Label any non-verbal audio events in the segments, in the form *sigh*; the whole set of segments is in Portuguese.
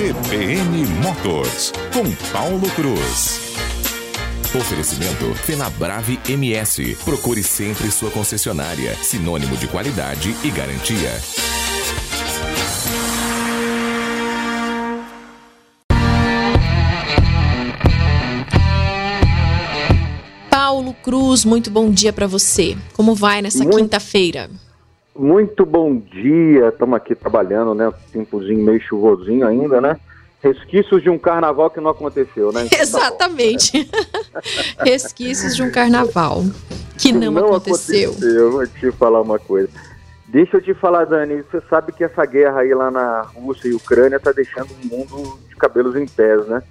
CBN Motors, com Paulo Cruz. Oferecimento Fenabrave MS. Procure sempre sua concessionária. Sinônimo de qualidade e garantia. Paulo Cruz, muito bom dia para você. Como vai nessa quinta-feira? Muito bom dia, estamos aqui trabalhando, né? Tempozinho meio chuvosinho ainda, né? Resquícios de um carnaval que não aconteceu, né? Então, tá bom. Exatamente. *laughs* Resquícios de um carnaval que não, aconteceu. aconteceu. Vou te falar uma coisa. Deixa eu te falar, Dani, você sabe que essa guerra aí lá na Rússia e Ucrânia tá deixando o mundo de cabelos em pés, né?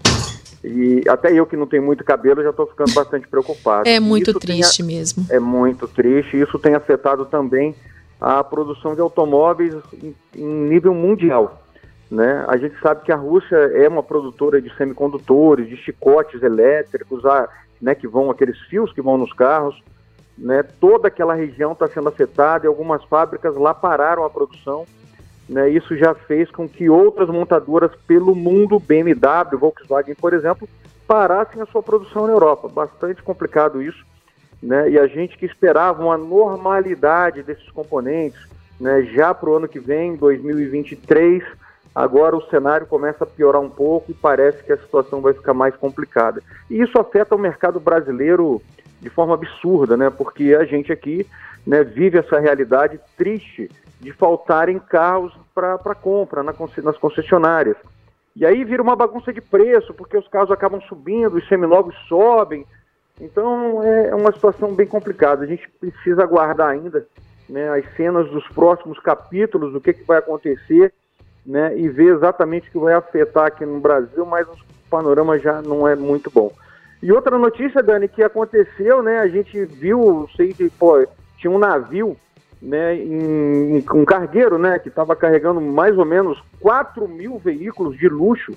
E até eu que não tenho muito cabelo já tô ficando bastante preocupado. É muito Isso tem a- triste mesmo. é muito triste. Isso tem afetado também a produção de automóveis em, nível mundial. Né? A gente sabe que a Rússia é uma produtora de semicondutores, de chicotes elétricos, a- né, que vão aqueles fios que vão nos carros. Né? Toda aquela região está sendo afetada e algumas fábricas lá pararam a produção. Né? Isso já fez com que outras montadoras pelo mundo, BMW, Volkswagen, por exemplo, parassem a sua produção na Europa. Bastante complicado isso né? E a gente que esperava uma normalidade desses componentes, né? Já para o ano que vem, 2023, agora o cenário começa a piorar um pouco e parece que a situação vai ficar mais complicada. E isso afeta o mercado brasileiro de forma absurda, né? Porque a gente aqui, né, vive essa realidade triste de faltarem carros para compra na nas concessionárias. E aí vira uma bagunça de preço, porque os carros acabam subindo, os seminovos sobem, então é uma situação bem complicada. A gente precisa aguardar ainda né, as cenas dos próximos capítulos, do que, que vai acontecer, né, e ver exatamente o que vai afetar aqui no Brasil, mas o panorama já não é muito bom. E outra notícia, Dani, que aconteceu, né? A gente viu, sei que pô, tinha um navio, né, em- um cargueiro, né, que estava carregando mais ou menos 4 mil veículos de luxo.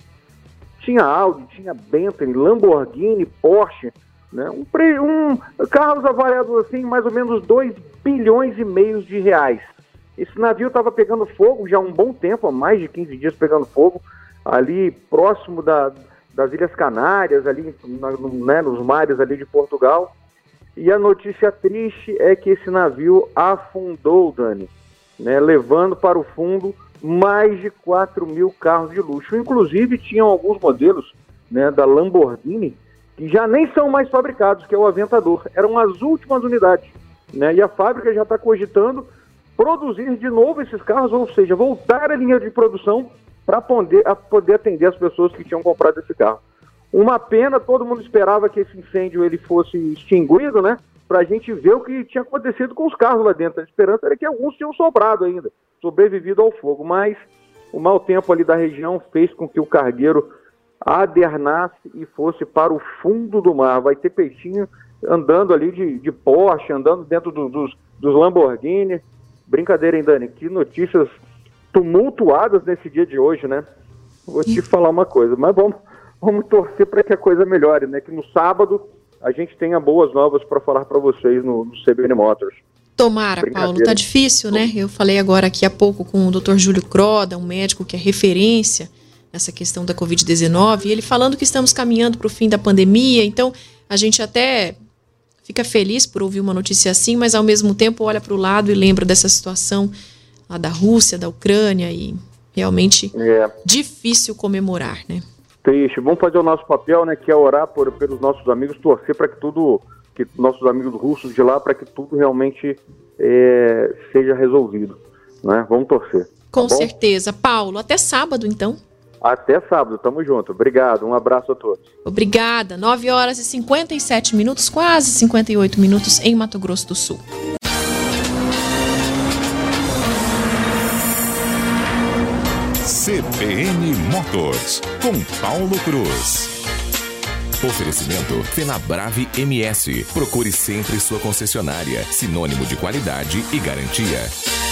Tinha Audi, tinha Bentley, Lamborghini, Porsche, né? Um, um carros avaliados assim, mais ou menos 2 bilhões e meio de reais. Esse navio estava pegando fogo já há um bom tempo, há mais de 15 dias pegando fogo, ali próximo da- das Ilhas Canárias, ali na- né, nos mares ali de Portugal. E a notícia triste é que esse navio afundou, Dani, né, levando para o fundo mais de 4 mil carros de luxo. Inclusive, tinham alguns modelos né, da Lamborghini já nem são mais fabricados, que é o Aventador. Eram as últimas unidades. Né, e a fábrica já está cogitando produzir de novo esses carros, ou seja, voltar à linha de produção para poder, poder atender as pessoas que tinham comprado esse carro. Uma pena, todo mundo esperava que esse incêndio ele fosse extinguido, né? Para a gente ver o que tinha acontecido com os carros lá dentro. A esperança era que alguns tinham sobrado ainda, sobrevivido ao fogo. Mas o mau tempo ali da região fez com que o cargueiro adernasse e fosse para o fundo do mar. Vai ter peixinho andando ali de, de Porsche, andando dentro do- dos, dos Lamborghini. Brincadeira, hein, Dani? Que notícias tumultuadas nesse dia de hoje, né? Vou te falar uma coisa, mas vamos, vamos torcer para que a coisa melhore, né? Que no sábado a gente tenha boas novas para falar para vocês no, no CBN Motors. Tomara. Paulo, tá difícil, né? Eu falei agora aqui há pouco com o Dr. Júlio Croda, um médico que é referência nessa questão da Covid-19, e ele falando que estamos caminhando para o fim da pandemia, então a gente até fica feliz por ouvir uma notícia assim, mas ao mesmo tempo olha para o lado e lembra dessa situação lá da Rússia, da Ucrânia, e realmente É, difícil comemorar, né? triste. Vamos fazer o nosso papel, né? Que é orar por, pelos nossos amigos, torcer para que tudo, que nossos amigos russos de lá, para que tudo realmente é, seja resolvido, né? Vamos torcer. Com bom? certeza. Paulo, até sábado então. Até sábado, tamo junto. Obrigado, um abraço a todos. Obrigada. 9 horas e 57 minutos, quase 58 minutos em Mato Grosso do Sul. CBN Motors, com Paulo Cruz. Oferecimento Fenabrave MS. Procure sempre sua concessionária. Sinônimo de qualidade e garantia.